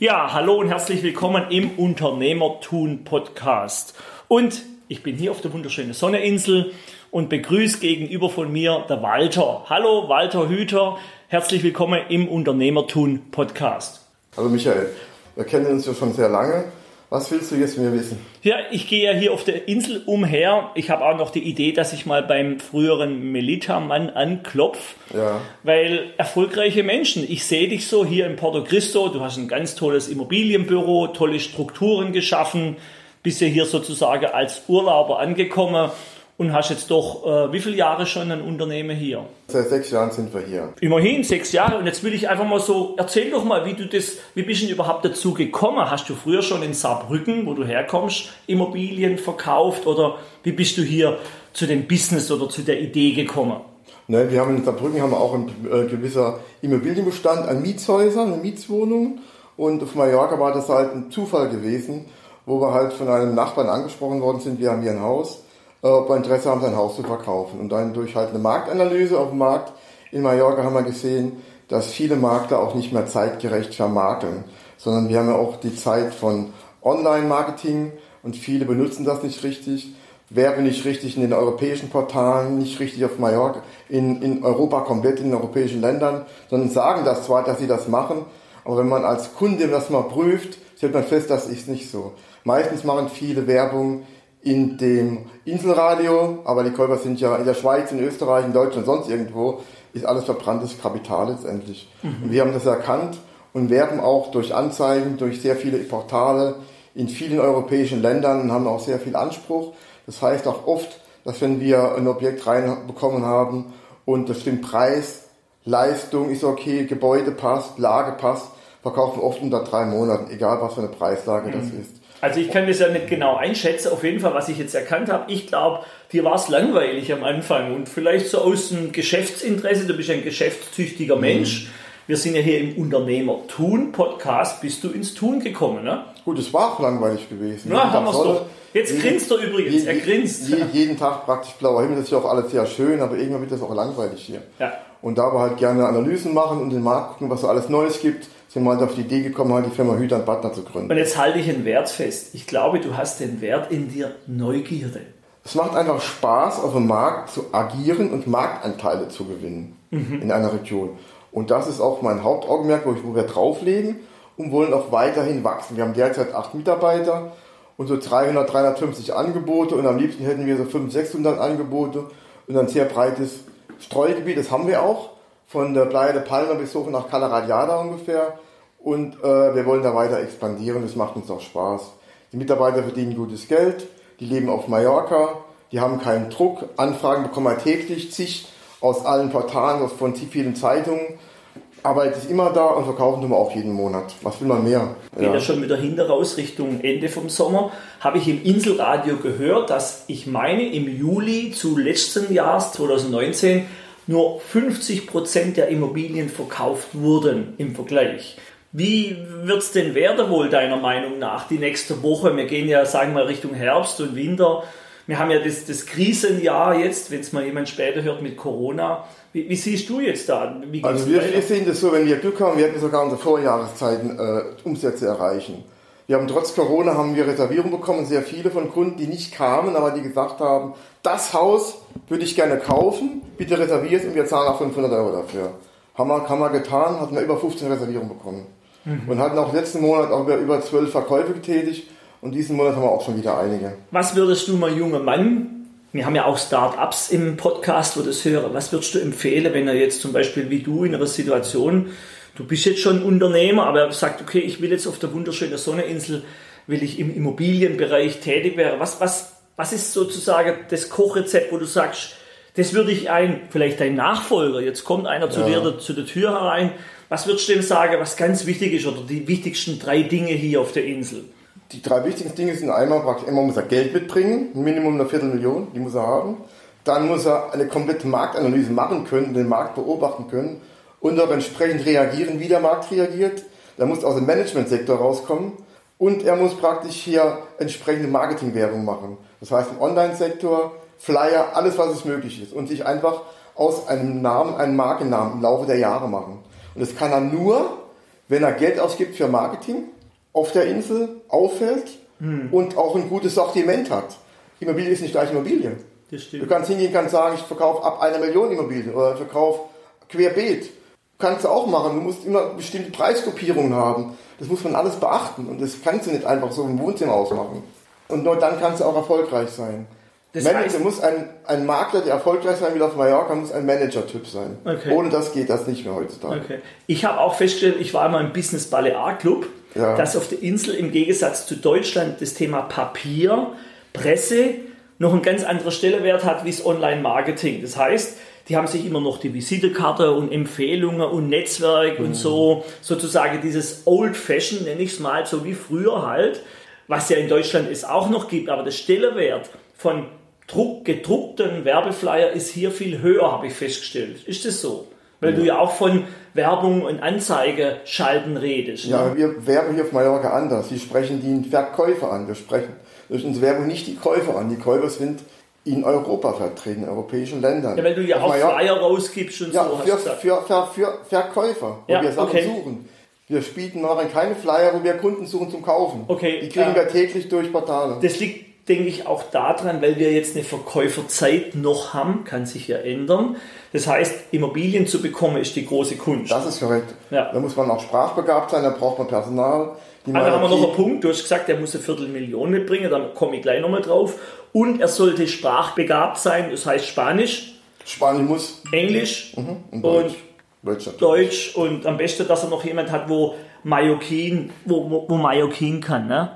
Ja, hallo und herzlich willkommen im Unternehmertun Podcast. Und ich bin hier auf der wunderschönen Sonneinsel und begrüße gegenüber von mir der Walter. Hallo Walter Hüter, herzlich willkommen im Unternehmertun Podcast. Hallo Michael, wir kennen uns ja schon sehr lange was willst du jetzt mir wissen? Ja, ich gehe ja hier auf der Insel umher. Ich habe auch noch die Idee, dass ich mal beim früheren Melita-Mann anklopf. Ja. Weil erfolgreiche Menschen, ich sehe dich so hier in Porto Cristo, du hast ein ganz tolles Immobilienbüro, tolle Strukturen geschaffen, bist ja hier sozusagen als Urlauber angekommen und hast jetzt doch, äh, wie viele Jahre schon ein Unternehmen hier? Seit sechs Jahren sind wir hier. Immerhin sechs Jahre. Und jetzt will ich einfach mal so, erzähl doch mal, wie du das, wie bist du denn überhaupt dazu gekommen? Hast du früher schon in Saarbrücken, wo du herkommst, Immobilien verkauft oder wie bist du hier zu dem Business oder zu der Idee gekommen? Ne, wir haben in Saarbrücken haben wir auch ein äh, gewisser Immobilienbestand an Mietshäusern, an Mietswohnungen. Und auf Mallorca war das halt ein Zufall gewesen, wo wir halt von einem Nachbarn angesprochen worden sind, wir haben hier ein Haus ob wir Interesse haben, sein Haus zu verkaufen. Und dann durch halt eine Marktanalyse auf dem Markt in Mallorca haben wir gesehen, dass viele Makler auch nicht mehr zeitgerecht vermarkten, sondern wir haben ja auch die Zeit von Online-Marketing und viele benutzen das nicht richtig, werben nicht richtig in den europäischen Portalen, nicht richtig auf Mallorca, in, in Europa komplett, in den europäischen Ländern, sondern sagen das zwar, dass sie das machen, aber wenn man als Kunde das mal prüft, stellt man fest, das ist nicht so. Meistens machen viele Werbung in dem Inselradio, aber die Käufer sind ja in der Schweiz, in Österreich, in Deutschland, sonst irgendwo, ist alles verbranntes Kapital letztendlich. Mhm. Wir haben das erkannt und werben auch durch Anzeigen, durch sehr viele Portale in vielen europäischen Ländern und haben auch sehr viel Anspruch. Das heißt auch oft, dass wenn wir ein Objekt reinbekommen haben und das stimmt Preis, Leistung ist okay, Gebäude passt, Lage passt, verkaufen wir oft unter drei Monaten, egal was für eine Preislage mhm. das ist. Also ich kann das ja nicht genau einschätzen. Auf jeden Fall, was ich jetzt erkannt habe, ich glaube, dir war es langweilig am Anfang und vielleicht so aus dem Geschäftsinteresse, du bist ein geschäftstüchtiger mhm. Mensch. Wir sind ja hier im Unternehmer-Tun-Podcast, bist du ins Tun gekommen, ne? Gut, es war auch langweilig gewesen. Na, haben wir doch. Jetzt jeden, grinst er übrigens, je, er grinst. Je, jeden Tag praktisch blauer Himmel, das ist ja auch alles sehr schön, aber irgendwann wird das auch langweilig hier. Ja. Und da wir halt gerne Analysen machen und den Markt gucken, was so alles Neues gibt, sind wir halt auf die Idee gekommen, halt die Firma Hüter und Butler zu gründen. Und jetzt halte ich einen Wert fest. Ich glaube, du hast den Wert in dir Neugierde. Es macht einfach Spaß, auf dem Markt zu agieren und Marktanteile zu gewinnen mhm. in einer Region. Und das ist auch mein Hauptaugenmerk, wo, ich, wo wir drauflegen und wollen auch weiterhin wachsen. Wir haben derzeit acht Mitarbeiter und so 300, 350 Angebote und am liebsten hätten wir so 500, 600 Angebote und ein sehr breites Streugebiet. Das haben wir auch von der Playa de Palma bis hoch nach Calaradiada ungefähr. Und äh, wir wollen da weiter expandieren, das macht uns auch Spaß. Die Mitarbeiter verdienen gutes Geld, die leben auf Mallorca, die haben keinen Druck, Anfragen bekommen wir täglich, zig aus allen Portalen, von vielen Zeitungen. Arbeit ist immer da und verkaufen tun wir auch jeden Monat. Was will man mehr? Geht ja. schon wieder hinter raus Richtung Ende vom Sommer. Habe ich im Inselradio gehört, dass ich meine, im Juli zu letzten Jahres 2019 nur 50 Prozent der Immobilien verkauft wurden im Vergleich. Wie wird es denn werden wohl deiner Meinung nach die nächste Woche? Wir gehen ja, sagen wir mal, Richtung Herbst und Winter. Wir haben ja das, das Krisenjahr jetzt, wenn es mal jemand später hört mit Corona. Wie, wie siehst du jetzt da? also wir, wir, sehen das so, wenn wir Glück haben, wir hätten sogar unsere Vorjahreszeiten äh, Umsätze erreichen. Wir haben trotz Corona haben wir Reservierungen bekommen, sehr viele von Kunden, die nicht kamen, aber die gesagt haben, das Haus würde ich gerne kaufen, bitte reserviert und wir zahlen auch 500 Euro dafür. Haben wir, haben wir getan, hatten wir über 15 Reservierungen bekommen. Mhm. Und hatten auch letzten Monat auch über 12 Verkäufe getätigt und diesen Monat haben wir auch schon wieder einige. Was würdest du mal junger Mann, wir haben ja auch Start-ups im Podcast, wo das höre, was würdest du empfehlen, wenn er jetzt zum Beispiel wie du in einer Situation, du bist jetzt schon Unternehmer, aber er sagt, okay, ich will jetzt auf der wunderschönen Sonneninsel, will ich im Immobilienbereich tätig werden. Was, was, was ist sozusagen das Kochrezept, wo du sagst, das würde ich ein, vielleicht dein Nachfolger, jetzt kommt einer zu ja. dir zu der Tür herein, was würdest du dem sagen, was ganz wichtig ist oder die wichtigsten drei Dinge hier auf der Insel? Die drei wichtigsten Dinge sind einmal praktisch, immer muss er Geld mitbringen, ein Minimum einer Viertelmillion, die muss er haben. Dann muss er eine komplette Marktanalyse machen können, den Markt beobachten können und auch entsprechend reagieren, wie der Markt reagiert. Er muss aus dem Managementsektor rauskommen und er muss praktisch hier entsprechende Marketingwerbung machen. Das heißt im Online-Sektor, Flyer, alles was es möglich ist und sich einfach aus einem Namen einen Markennamen im Laufe der Jahre machen. Und das kann er nur, wenn er Geld ausgibt für Marketing, auf der Insel auffällt hm. und auch ein gutes Sortiment hat. Immobilie ist nicht gleich Immobilie. Du kannst hingehen, kannst sagen, ich verkaufe ab einer Million Immobilien oder ich verkaufe querbeet. Kannst du auch machen. Du musst immer bestimmte Preisgruppierungen haben. Das muss man alles beachten und das kannst du nicht einfach so im Wohnzimmer ausmachen. Und nur dann kannst du auch erfolgreich sein. Das Manager muss ein, ein Makler, der erfolgreich sein will auf Mallorca, muss ein Manager-Typ sein. Okay. Ohne das geht das nicht mehr heutzutage. Okay. Ich habe auch festgestellt, ich war einmal im Business Balear Club, ja. dass auf der Insel im Gegensatz zu Deutschland das Thema Papier, Presse noch ein ganz anderer Stellenwert hat wie das Online-Marketing. Das heißt, die haben sich immer noch die Visitekarte und Empfehlungen und Netzwerk mhm. und so, sozusagen dieses Old Fashion, nenne ich es mal, so wie früher halt, was ja in Deutschland es auch noch gibt, aber der Stellenwert von Druck, gedruckten Werbeflyer ist hier viel höher, habe ich festgestellt. Ist das so? Weil ja. du ja auch von Werbung und Anzeige schalten redest. Ja, ne? wir werben hier auf Mallorca anders. Wir sprechen die Verkäufer an. Wir sprechen durch unsere Werbung nicht die Käufer an. Die Käufer sind in Europa vertreten, in europäischen Ländern. Ja, weil du ja auf auch Mallorca, Flyer rausgibst und ja, so. Für, für, für, für, Verkäufer, wo ja, wir Sachen okay. suchen. Wir spielen noch keine Flyer, wo wir Kunden suchen zum Kaufen. Okay. Die kriegen ja. wir täglich durch Portale. Das liegt denke ich, auch daran, weil wir jetzt eine Verkäuferzeit noch haben, kann sich ja ändern. Das heißt, Immobilien zu bekommen ist die große Kunst. Das ist korrekt. Ja. Da muss man auch sprachbegabt sein, da braucht man Personal. Die also haben wir noch einen Punkt, du hast gesagt, er muss eine Viertelmillion mitbringen, da komme ich gleich nochmal drauf. Und er sollte sprachbegabt sein, das heißt Spanisch. Spanisch muss. Englisch mhm. und, Deutsch. Und Deutsch, und am besten, dass er noch jemand hat, wo Mallorquin, wo, wo, wo Mallorquin kann. Ne?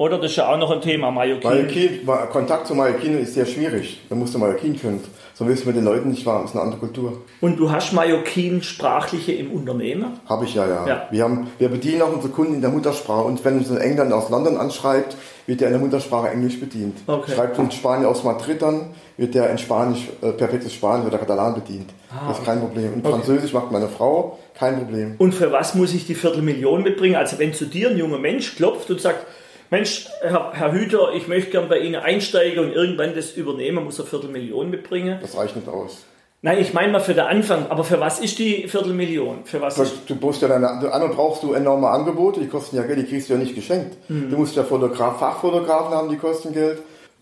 Oder das ist ja auch noch ein Thema, Mallorquin. Mallorquin Kontakt zu Mallorquin ist sehr schwierig. Da musst du Mallorquin können. So willst du mit den Leuten nicht warm. Das ist eine andere Kultur. Und du hast Mallorquin sprachliche im Unternehmen? Habe ich ja, ja, ja. Wir, haben, wir bedienen auch unsere Kunden in der Muttersprache. Und wenn uns ein Engländer aus London anschreibt, wird der in der Muttersprache Englisch bedient. Okay. Schreibt uns Spanier aus Madrid an, wird der in Spanisch, äh, perfektes Spanisch oder Katalan bedient. Ah, das ist kein Problem. Und okay. Französisch macht meine Frau, kein Problem. Und für was muss ich die Viertelmillion mitbringen? Also wenn zu dir ein junger Mensch klopft und sagt, Mensch, Herr, Herr Hüter, ich möchte gern bei Ihnen einsteigen und irgendwann das übernehmen, muss er Viertelmillion mitbringen. Das reicht nicht aus. Nein, ich meine mal für den Anfang, aber für was ist die Viertelmillion? Für was du, du brauchst ja deine, einmal brauchst du enorme Angebote, die kosten ja Geld, die kriegst du ja nicht geschenkt. Mhm. Du musst ja Fotograf, Fachfotografen haben, die kosten Geld.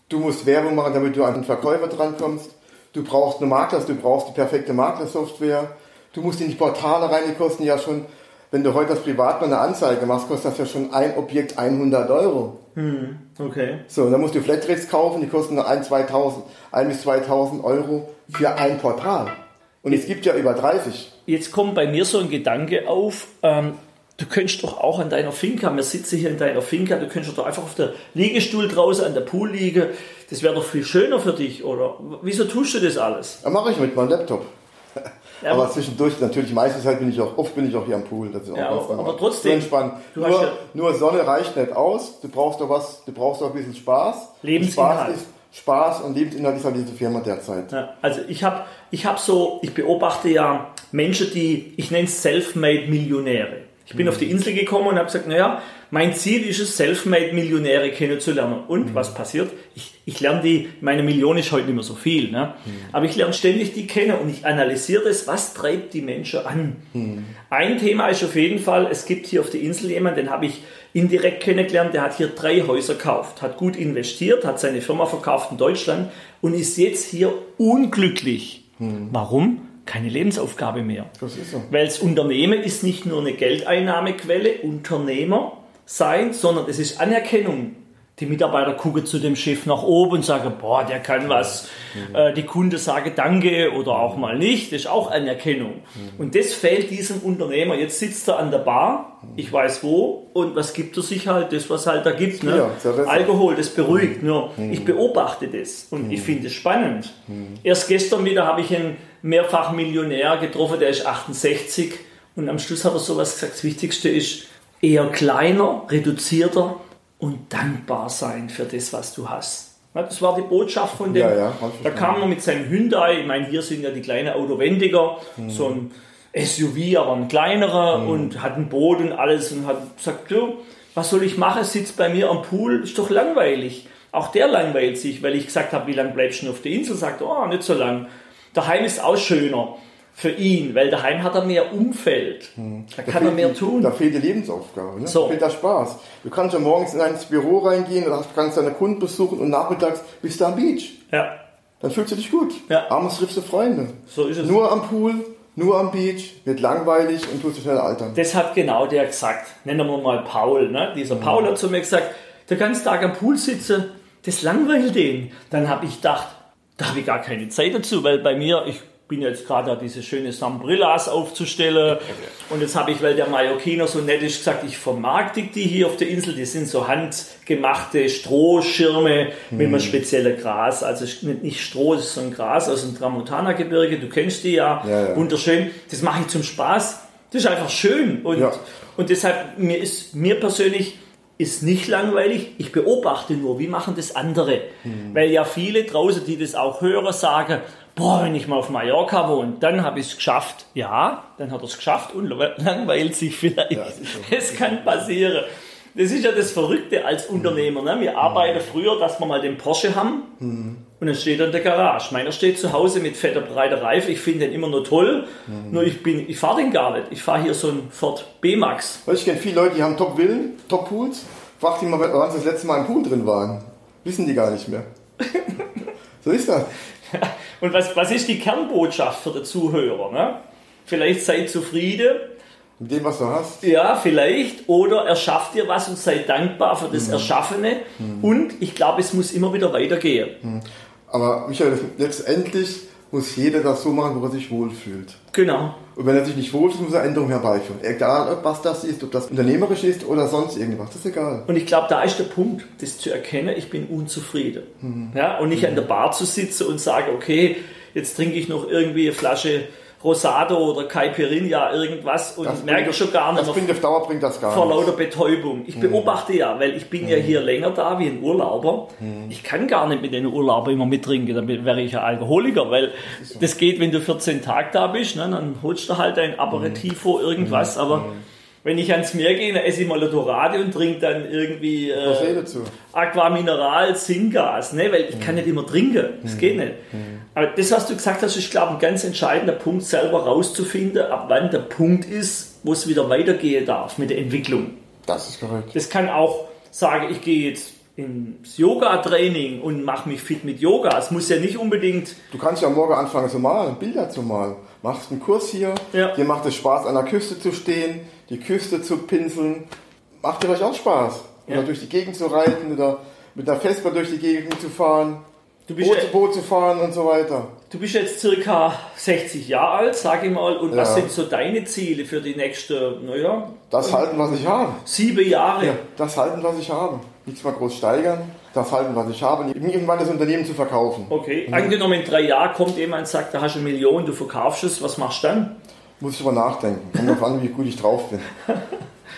Du musst Werbung machen, damit du an den Verkäufer drankommst. Du brauchst eine Makler, du brauchst die perfekte Maklersoftware. Du musst in die Portale rein, die kosten ja schon wenn du heute als Privatmann eine Anzeige machst, kostet das ja schon ein Objekt 100 Euro. Hm, okay. So, dann musst du Flatrates kaufen, die kosten nur 1, 2000, 1 bis 2000 Euro für ein Portal. Und es gibt ja über 30. Jetzt kommt bei mir so ein Gedanke auf, ähm, du könntest doch auch an deiner Finca, wir sitzen hier in deiner Finca, du könntest doch einfach auf der Liegestuhl draußen an der Pool liegen. Das wäre doch viel schöner für dich, oder? Wieso tust du das alles? Ja, mache ich mit meinem Laptop. Ja, aber, zwischendurch, natürlich, meistens halt bin ich auch, oft bin ich auch hier am Pool. Das ist auch ja, aber, aber trotzdem. entspannt. Nur, ja nur, Sonne reicht nicht aus. Du brauchst doch was, du brauchst doch ein bisschen Spaß. Lebensinhalt. Spaß ist, Spaß und Lebensinhalt ist halt diese Firma derzeit. Ja, also ich habe ich hab so, ich beobachte ja Menschen, die, ich nenne es Self-Made Millionäre. Ich bin mhm. auf die Insel gekommen und habe gesagt, naja, mein Ziel ist es, Selfmade-Millionäre kennenzulernen. Und mhm. was passiert? Ich, ich lerne die, meine Million ist heute nicht mehr so viel, ne? Mhm. aber ich lerne ständig die kennen und ich analysiere das, was treibt die Menschen an. Mhm. Ein Thema ist auf jeden Fall, es gibt hier auf der Insel jemanden, den habe ich indirekt kennengelernt, der hat hier drei Häuser gekauft, hat gut investiert, hat seine Firma verkauft in Deutschland und ist jetzt hier unglücklich. Mhm. Warum? Keine Lebensaufgabe mehr. Das ist so. Weil das Unternehmen ist nicht nur eine Geldeinnahmequelle, Unternehmer sein, sondern es ist Anerkennung. Die Mitarbeiter gucken zu dem Chef nach oben und sagen, boah, der kann was. Mhm. Äh, die Kunde sagen Danke oder auch mal nicht. Das ist auch Anerkennung. Mhm. Und das fehlt diesem Unternehmer. Jetzt sitzt er an der Bar, ich weiß wo, und was gibt er sich halt? Das, was halt da gibt. Ne? Ja, Alkohol, das beruhigt. Nur, mhm. ich beobachte das und ich finde es spannend. Erst gestern wieder habe ich einen mehrfach Millionär getroffen, der ist 68 und am Schluss hat er sowas gesagt, das Wichtigste ist eher kleiner, reduzierter und dankbar sein für das, was du hast. Das war die Botschaft von dem. Ja, ja, da kam er mit seinem Hyundai, ich meine, hier sind ja die kleinen Autowendiger, mhm. so ein SUV, aber ein kleinerer mhm. und hat ein Boot und alles und hat gesagt, du, was soll ich machen, sitzt bei mir am Pool, ist doch langweilig. Auch der langweilt sich, weil ich gesagt habe, wie lange bleibst du auf der Insel? Sagt, oh, nicht so lang. Daheim ist auch schöner. Für ihn, weil daheim hat er mehr Umfeld. Da kann er mehr die- tun. Da fehlt die Lebensaufgabe. Ne? So. Da fehlt der Spaß. Du kannst ja morgens in ins Büro reingehen kannst deine Kunden besuchen und nachmittags bist du am Beach. Ja, Dann fühlst du dich gut. Ja. Abends triffst du Freunde. so ist es. Nur am Pool, nur am Beach, wird langweilig und tust du schnell altern. Das hat genau der gesagt. Nennen wir mal Paul. Ne? Dieser Paul hat zu mir gesagt, der ganze Tag am Pool sitzen, das langweilt den. Dann habe ich gedacht, da habe ich gar keine Zeit dazu, weil bei mir, ich bin jetzt gerade da, diese schöne Sambrillas aufzustellen. Und jetzt habe ich, weil der Mallorquiner so nett ist, gesagt, ich vermarkte die hier auf der Insel. Die sind so handgemachte Strohschirme mit einem speziellen Gras. Also nicht Stroh, das ist so ein Gras aus dem Tramontana-Gebirge. Du kennst die ja. Ja, ja. Wunderschön. Das mache ich zum Spaß. Das ist einfach schön. Und, Ja. und deshalb, mir ist, mir persönlich ist nicht langweilig. Ich beobachte nur, wie machen das andere. Weil ja viele draußen, die das auch hören, sagen, boah, wenn ich mal auf Mallorca wohne, dann habe ich es geschafft. Ja, dann hat er es geschafft und langweilt sich vielleicht. Ja. Es kann passieren. Das ist ja das Verrückte als Unternehmer. Ne? Wir arbeiten früher, dass wir mal den Porsche haben und dann steht er in der Garage. Meiner steht zu Hause mit fetter breiter Reife. Ich finde den immer nur toll. Nur ich, bin, ich fahre den gar nicht. Ich fahre hier so einen Ford B-Max. Ich kenne viele Leute, die haben Top-Villen, Top-Pools. Frag die mal, wann sie das letzte Mal im Pool drin waren. Wissen die gar nicht mehr. so ist das. Und was, was ist die Kernbotschaft für den Zuhörer? Ne? Vielleicht seid zufrieden, Mit dem, was du hast. ja, vielleicht, oder erschafft ihr was und seid dankbar für das Erschaffene. Und ich glaube, es muss immer wieder weitergehen. Aber Michael, letztendlich muss jeder das so machen, wo er sich wohlfühlt. Genau. Und wenn er sich nicht wohlfühlt, muss er Änderungen herbeiführen. Egal, ob was das ist, ob das unternehmerisch ist oder sonst irgendwas. Das ist egal. Und ich glaube, da ist der Punkt, das zu erkennen, ich bin unzufrieden. Ja, und nicht an der Bar zu sitzen und sagen, okay, jetzt trinke ich noch irgendwie eine Flasche Rosado oder Caipirinha, irgendwas und Das merke schon gar nicht Das bringt auf Dauer bringt das gar vor lauter Betäubung. Ich beobachte ja, weil ich bin ja hier länger da wie ein Urlauber. Ich kann gar nicht mit den Urlaubern immer mittrinken, dann wäre ich ja Alkoholiker, weil das geht, wenn du 14 Tage da bist, ne, dann holst du halt ein Aperitivo, irgendwas, aber wenn ich ans Meer gehe, dann esse ich mal eine Dorade und trinke dann irgendwie äh, sehe dazu? Aqua Mineral, Zinkgas, ne? weil ich kann nicht immer trinken. Das geht nicht. Aber das, was du gesagt hast, ist, glaube ich, ein ganz entscheidender Punkt, selber rauszufinden, ab wann der Punkt ist, wo es wieder weitergehen darf mit der Entwicklung. Das ist korrekt. Das kann auch sagen, ich gehe jetzt ins Yoga-Training und mache mich fit mit Yoga. Es muss ja nicht unbedingt Du kannst ja morgen anfangen zu malen, Bilder zu malen. Machst einen Kurs hier, Ja. dir macht es Spaß, an der Küste zu stehen, die Küste zu pinseln. Macht dir vielleicht auch Spaß. Oder Ja. durch die Gegend zu reiten oder mit einer Vespa durch die Gegend zu fahren, Du bist, Boot, ja, zu Boot zu fahren und so weiter. du bist jetzt circa 60 Jahre alt, sage ich mal. Und was Ja. sind so deine Ziele für die nächsten, naja, Das halten, was ich habe. sieben Jahre? Ja, das halten, was ich habe. Nichts mal groß steigern. Das halten, was ich habe. Irgendwann das Unternehmen zu verkaufen. Okay, angenommen in drei Jahren kommt jemand und sagt, da hast du eine Million, du verkaufst es, was machst du dann? Muss ich drüber nachdenken. Kommt drauf an, wie gut ich drauf bin.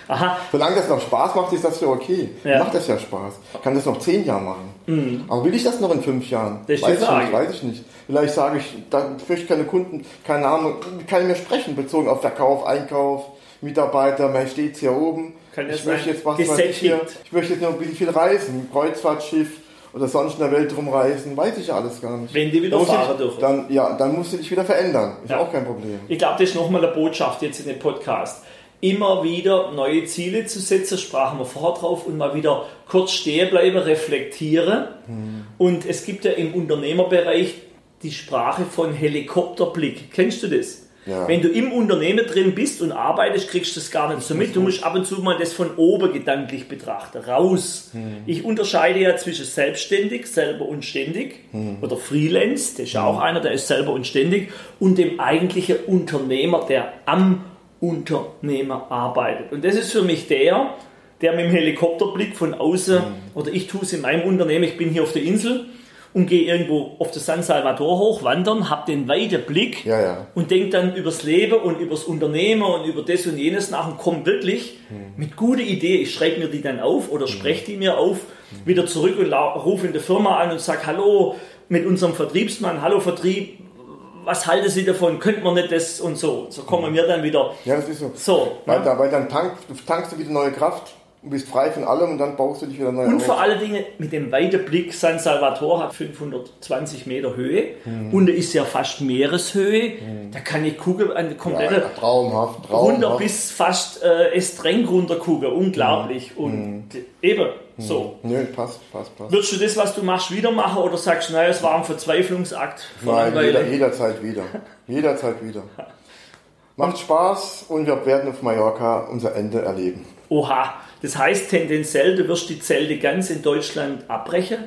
Aha, Solange das noch Spaß macht, ist das ja okay. Ja. Macht das ja Spaß. Ich kann das noch zehn Jahre machen. Aber will ich das noch in fünf Jahren? Das weiß ich nicht, weiß ich nicht. Vielleicht sage ich, da möchte ich keine Kunden, keine Ahnung, keine mehr sprechen, bezogen auf Verkauf, Einkauf, Mitarbeiter, man steht hier oben. Kann ich möchte jetzt was weiß ich hier, ich möchte jetzt noch ein bisschen viel reisen, Kreuzfahrtschiff oder sonst in der Welt rumreisen, weiß ich alles gar nicht. Wenn die wieder Dann muss fahren ich, dürfen. Dann, ja, dann musst du dich wieder verändern. Ist Ja. auch kein Problem. ich glaube, das ist nochmal eine Botschaft jetzt in dem Podcast. Immer wieder neue Ziele zu setzen, sprachen wir vorher drauf, und mal wieder kurz stehen bleiben, reflektieren. Und es gibt ja im Unternehmerbereich die Sprache von Helikopterblick. Kennst du das? Ja. Wenn du im Unternehmen drin bist und arbeitest, kriegst du das gar nicht so mit. Du musst ab und zu mal das von oben gedanklich betrachten. Raus. Ich unterscheide ja zwischen selbstständig, selber und ständig oder Freelance, das ist ja auch einer, der ist selber und ständig, und dem eigentlichen Unternehmer, der am Unternehmer arbeitet. Und das ist für mich der, der mit dem Helikopterblick von außen, oder ich tue es in meinem Unternehmen, ich bin hier auf der Insel und gehe irgendwo auf der San Salvador hoch, wandern, habe den weiten Blick Ja, ja. und denke dann übers Leben und übers Unternehmen und über das und jenes nach und komme wirklich mit guter Idee, ich schreibe mir die dann auf oder spreche die mir auf, wieder zurück und rufe in der Firma an und sage, hallo, mit unserem Vertriebsmann, hallo Vertrieb, was halten Sie davon, könnte man nicht das und so. So kommen wir dann wieder, Ja, das ist so. so, Weil, ne? da, weil dann tank, tankst du wieder neue Kraft und bist frei von allem und dann baust du dich wieder neu Und auf. vor allen Dingen mit dem weiten Blick, San Salvatore hat 520 Meter Höhe Mhm. und ist ja fast Meereshöhe. Da kann ich gucken, eine komplette ja, traumhaft, runter traumhaft. bis fast äh, Estreng runter gucken. Unglaublich. Mhm. Und eben so. Nö, passt, passt, passt. Würdest du das, was du machst, wieder machen oder sagst du, naja, es war ein Verzweiflungsakt Nein, jeder, jederzeit wieder. Jederzeit wieder. Macht Spaß und wir werden auf Mallorca unser Ende erleben. Oha, das heißt tendenziell, du wirst die Zelte ganz in Deutschland abbrechen?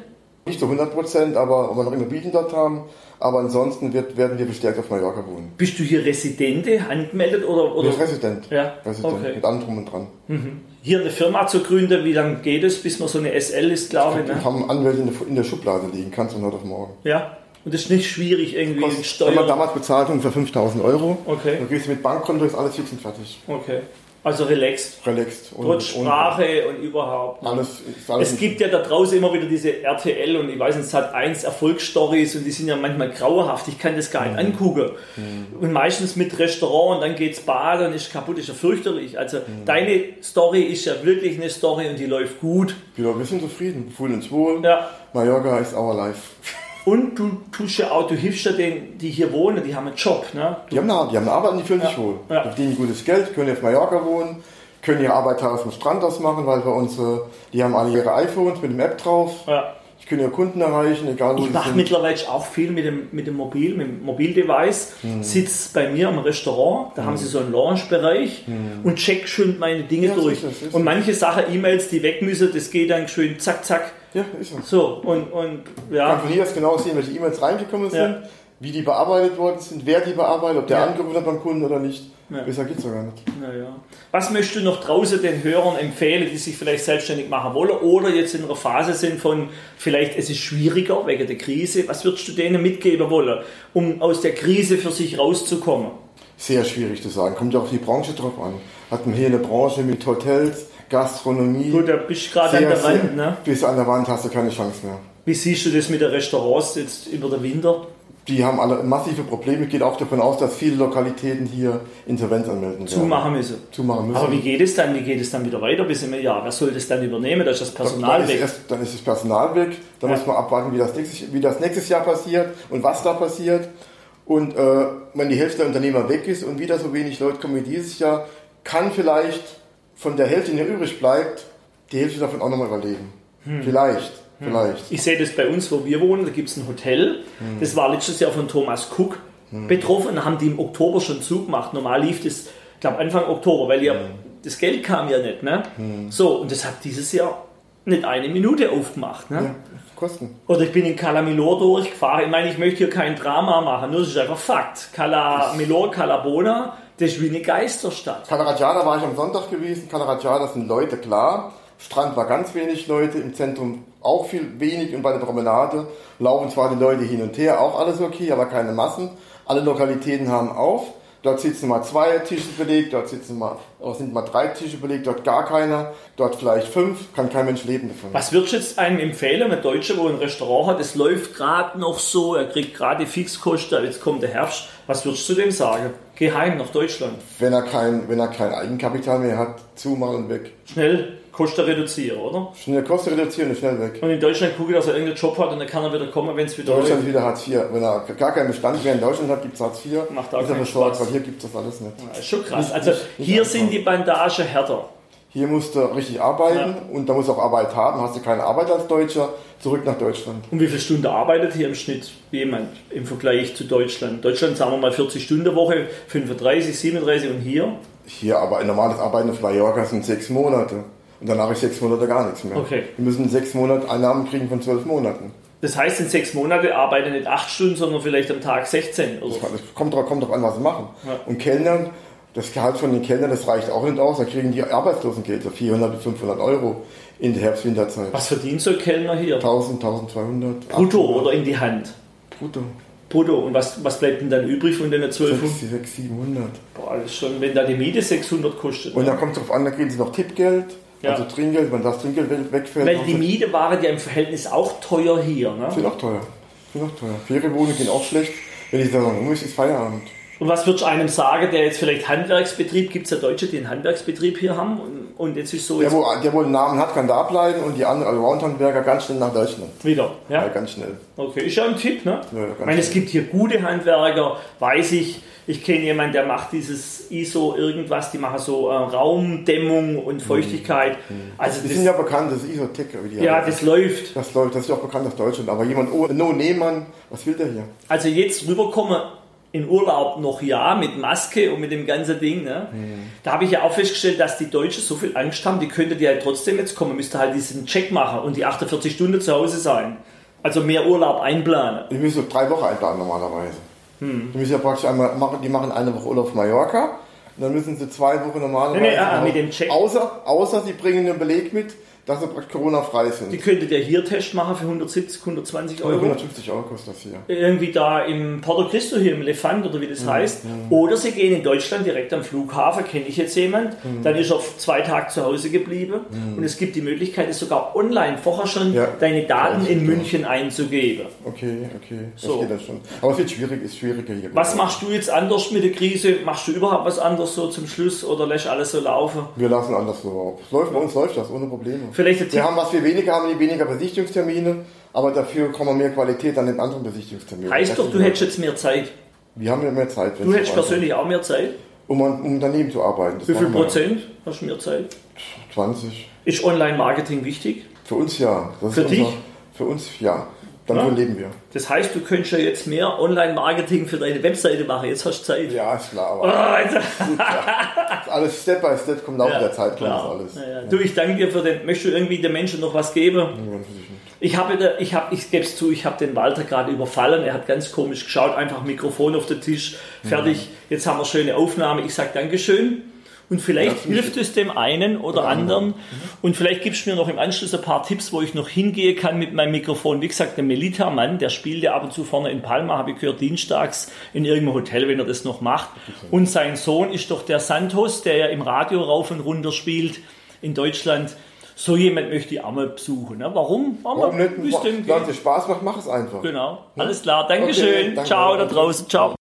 Nicht zu 100 Prozent, aber ob wir noch Immobilien dort haben. Aber ansonsten wird, werden wir bestärkt auf Mallorca wohnen. Bist du hier Residente, angemeldet oder? oder Ich bin Resident. Ja, Resident. okay. Mit allem drum und dran. hier eine Firma zu gründen, wie lange geht es, bis man so eine SL ist, glaube ich? Wir Ne? haben Anwälte in der, in der Schublade liegen, kannst du heute auf morgen. Ja. Und das ist nicht schwierig irgendwie in Kostet, wenn man Steuern. damals bezahlt ungefähr 5000 Euro. Okay. Dann gehst du mit Bankkonto, ist alles fix und fertig. Okay. Also relaxed. Relaxed. Und, Trotz und Sprache und überhaupt. ne? alles, alles Es gibt ja da draußen immer wieder diese RTL und ich weiß nicht, es hat eins Erfolgsstories und die sind ja manchmal grauenhaft. Ich kann das gar nicht angucken. Und meistens mit Restaurant und dann geht's baden und ist kaputt, ist ja fürchterlich. Also deine Story ist ja wirklich eine Story und die läuft gut. Ja, wir sind zufrieden, fühlen uns wohl. Ja. Mallorca ist our life. Und du tust ja auch, du hilfst ja denen, die hier wohnen, die haben einen Job. Ne? Die haben eine, die haben eine Arbeit und die fühlen sich Ja. wohl. Ja. Die verdienen gutes Geld, können auf Mallorca wohnen, können ihre Arbeit aus dem Strand aus machen, weil bei uns, äh, die haben alle ihre iPhones mit dem App drauf. Ja. Ich können ihre Kunden erreichen, egal wo Ich sie mache mittlerweile auch viel mit dem, mit dem Mobil, mit dem Mobildevice. Mhm. Sitz bei mir im Restaurant, da haben sie so einen Lounge-Bereich und check schön meine Dinge Mhm. Ja, durch. sicher, sicher. Und manche Sachen, E-Mails, die weg müssen, das geht dann schön zack, zack. Ja, ist so. So, und, und Man ja, kann von hier aus genau sehen, welche E-Mails reingekommen sind, Ja. wie die bearbeitet worden sind, wer die bearbeitet, ob der Ja. angerufen hat beim Kunden oder nicht. Ja. Besser geht's doch gar nicht. naja. Was möchtest du noch draußen den Hörern empfehlen, die sich vielleicht selbstständig machen wollen oder jetzt in einer Phase sind von, vielleicht es ist schwieriger wegen der Krise. Was würdest du denen mitgeben wollen, um aus der Krise für sich rauszukommen? Sehr schwierig zu sagen. Kommt ja auf die Branche drauf an. Hat man hier eine Branche mit Hotels, Gastronomie. Gut, da bist du gerade an der Wand, ne? Bis an der Wand hast du keine Chance mehr. Wie siehst du das mit den Restaurants jetzt über den Winter? Die haben alle massive Probleme. Geht auch davon aus, dass viele Lokalitäten hier Insolvenz anmelden werden. Zumachen müssen. Zumachen müssen. Aber wie geht es dann? Wie geht es dann wieder weiter bis im Jahr? Wer soll das dann übernehmen? Da ist das dann, Personal dann, ist weg. erst, dann ist das Personal weg. Dann Ja. muss man abwarten, wie das, nächstes, wie das nächstes Jahr passiert und was da passiert. Und äh, wenn die Hälfte der Unternehmer weg ist und wieder so wenig Leute kommen wie dieses Jahr, kann vielleicht von der Hälfte, die noch übrig bleibt, die Hälfte davon auch nochmal überleben. Hm. Vielleicht, vielleicht. Ich sehe das bei uns, wo wir wohnen, da gibt es ein Hotel. Hm. Das war letztes Jahr von Thomas Cook betroffen. Da haben die im Oktober schon zugemacht. Normal lief das, ich glaube, Anfang Oktober, weil ja, Hm. das Geld kam ja nicht. Ne? So, und das hat dieses Jahr nicht eine Minute aufgemacht. Ne? Ja, Kosten. Oder ich bin in Calamilor durchgefahren. Ich meine, ich möchte hier kein Drama machen, nur das ist einfach Fakt. Calamilor, Calabona, das ist wie eine Geisterstadt. Calarajada war ich am Sonntag gewesen. Calarajada sind Leute, klar. Strand war ganz wenig Leute, im Zentrum auch viel wenig und bei der Promenade laufen zwar die Leute hin und her, auch alles okay, aber keine Massen. Alle Lokalitäten haben auf. Dort sitzen mal zwei Tische belegt, dort sitzen mal, sind mal drei Tische belegt, dort gar keiner, dort vielleicht fünf, kann kein Mensch leben davon. Was würdest du jetzt einem empfehlen, ein Deutscher, wo ein Restaurant hat, es läuft gerade noch so, er kriegt gerade die Fixkosten, jetzt kommt der Herbst. Was würdest du dem sagen? Geh heim nach Deutschland. Wenn er kein, wenn er kein Eigenkapital mehr hat, zumachen und weg. Schnell Kosten reduzieren, oder? Schnell Kosten reduzieren und schnell weg. Und in Deutschland gucke, dass er irgendeinen Job hat und dann kann er wieder kommen, wenn es wieder Deutschland läuft. wieder Hartz IV. Wenn er gar keinen Bestand mehr in Deutschland hat, gibt es Hartz IV. Macht auch ist er keinen versorgt, Spaß. weil hier gibt es das alles nicht. Das ist schon krass. Nicht- Also nicht- nicht hier einfach. sind die Bandagen härter. Hier musst du richtig arbeiten und da musst du auch Arbeit haben. Hast du keine Arbeit als Deutscher, zurück nach Deutschland. Und wie viele Stunden arbeitet hier im Schnitt jemand im Vergleich zu Deutschland? Deutschland sagen wir mal 40 Stunden Woche, 35, 37 und hier? Hier aber ein normales Arbeiten auf Mallorca sind sechs Monate. Und danach ist sechs Monate gar nichts mehr. Okay. Wir müssen sechs Monate Einnahmen kriegen von zwölf Monaten. Das heißt, in sechs Monaten arbeite nicht acht Stunden, sondern vielleicht am Tag 16 oder Das kommt drauf, kommt drauf an, was sie machen. Ja. Und Kellnern, das Gehalt von den Kellnern, das reicht auch nicht aus. Da kriegen die Arbeitslosengeld, so 400 bis 500 Euro in der Herbst-Winterzeit. Was verdient so ein Kellner hier? 1000, 1200. Brutto 800. oder in die Hand? Brutto. Brutto. Und was, was bleibt denn dann übrig von den 1200? 6, 6, 700. Boah, das ist schon, wenn da die Miete 600 kostet. Und dann kommt es drauf an, da kriegen sie noch Tippgeld, Ja. also Trinkgeld, wenn das Trinkgeld we- wegfällt. Weil die Miete waren ja im Verhältnis auch teuer hier. Ne? Sind auch teuer. Sind auch teuer. Ferienwohnungen gehen auch schlecht. Wenn die Saison um ist, ist Feierabend. Und was würdest du einem sagen, der jetzt vielleicht Handwerksbetrieb, gibt es ja Deutsche, die einen Handwerksbetrieb hier haben und, und jetzt ist so Der wo, der, wo einen Namen hat, kann da bleiben und die anderen Allround-Handwerker ganz schnell nach Deutschland. wieder. Ja, Ja? ganz schnell. Okay, ist ja ein Tipp, ne? Ja, ganz ich meine, es gibt hier gute Handwerker, weiß ich. Ich kenne jemanden, der macht dieses ISO irgendwas, die machen so äh, Raumdämmung und Feuchtigkeit. Also Die das, sind ja bekannt, das ist Isotech, wie die ja, heißen. das läuft. das läuft, das ist ja auch bekannt aus Deutschland. Aber jemand ohne No-Nehmann, was will der hier? Also jetzt rüberkommen in Urlaub noch ja, mit Maske und mit dem ganzen Ding. Ne? Da habe ich ja auch festgestellt, dass die Deutschen so viel Angst haben, die könnten ja trotzdem jetzt kommen, müsste halt diesen Check machen und die 48 Stunden zu Hause sein. Also mehr Urlaub einplanen. Die müssen drei Wochen einplanen normalerweise. Hm. Die müssen ja praktisch einmal machen, die machen eine Woche Urlaub auf Mallorca. Und dann müssen sie zwei Wochen normalerweise. Nee, nee, ah, mit dem Check. Außer, außer sie bringen einen Beleg mit, dass sie praktisch Corona-frei sind. Die könntet ja hier Test machen für 170, 120 Euro. 150 Euro kostet das hier. irgendwie da im Porto Cristo hier im Elefant oder wie das heißt. Oder sie gehen in Deutschland direkt am Flughafen, kenne ich jetzt jemand, dann ist er auf zwei Tage zu Hause geblieben und es gibt die Möglichkeit, es sogar online vorher schon Ja. deine Daten Ja, in ja. München einzugeben. Okay, okay. Das So. geht dann schon. Aber es wird schwierig, ist schwieriger hier. Was machst du jetzt anders mit der Krise? Machst du überhaupt was anderes so zum Schluss oder lässt alles so laufen? Wir lassen anders so läuft, bei uns läuft das ohne Probleme. Vielleicht Wir haben, was wir weniger haben, die weniger Besichtigungstermine, aber dafür kommen wir mehr Qualität an den anderen Besichtigungsterminen. heißt Das doch, du hättest jetzt mehr Zeit. Wir haben ja mehr Zeit. Du es hättest persönlich auch mehr Zeit. Um an um daneben zu arbeiten. Das Wie viel machen wir. Prozent hast du mehr Zeit? 20. Ist Online-Marketing wichtig? Für uns ja. Das Für dich? Für uns ja. Davon Ja. leben wir. Das heißt, du könntest ja jetzt mehr Online-Marketing für deine Webseite machen. Jetzt hast du Zeit. Ja, ist klar. Aber Ah, jetzt- alles Step by Step kommt auch Ja, in der Zeit, klar. alles. Ja. Du, ich danke dir für den. Möchtest du irgendwie den Menschen noch was geben? Ich habe, ich habe, ich gebe es zu, ich habe den Walter gerade überfallen. Er hat ganz komisch geschaut, einfach Mikrofon auf den Tisch, fertig. Jetzt haben wir schöne Aufnahme. Ich sage Dankeschön. Und vielleicht hilft es dem einen oder Oder anderen. anderen. Und vielleicht gibst du mir noch im Anschluss ein paar Tipps, wo ich noch hingehen kann mit meinem Mikrofon. Wie gesagt, der Melita-Mann, der spielt ja ab und zu vorne in Palma, habe ich gehört, dienstags in irgendeinem Hotel, wenn er das noch macht. Und sein Sohn ist doch der Santos, der ja im Radio rauf und runter spielt in Deutschland. So jemand möchte ich auch mal besuchen. Ne? Warum? Warum nicht? Es denn Wenn es Spaß macht, mach es einfach. Genau. Alles klar. Dankeschön. Okay, danke. Ciao da draußen. Ciao.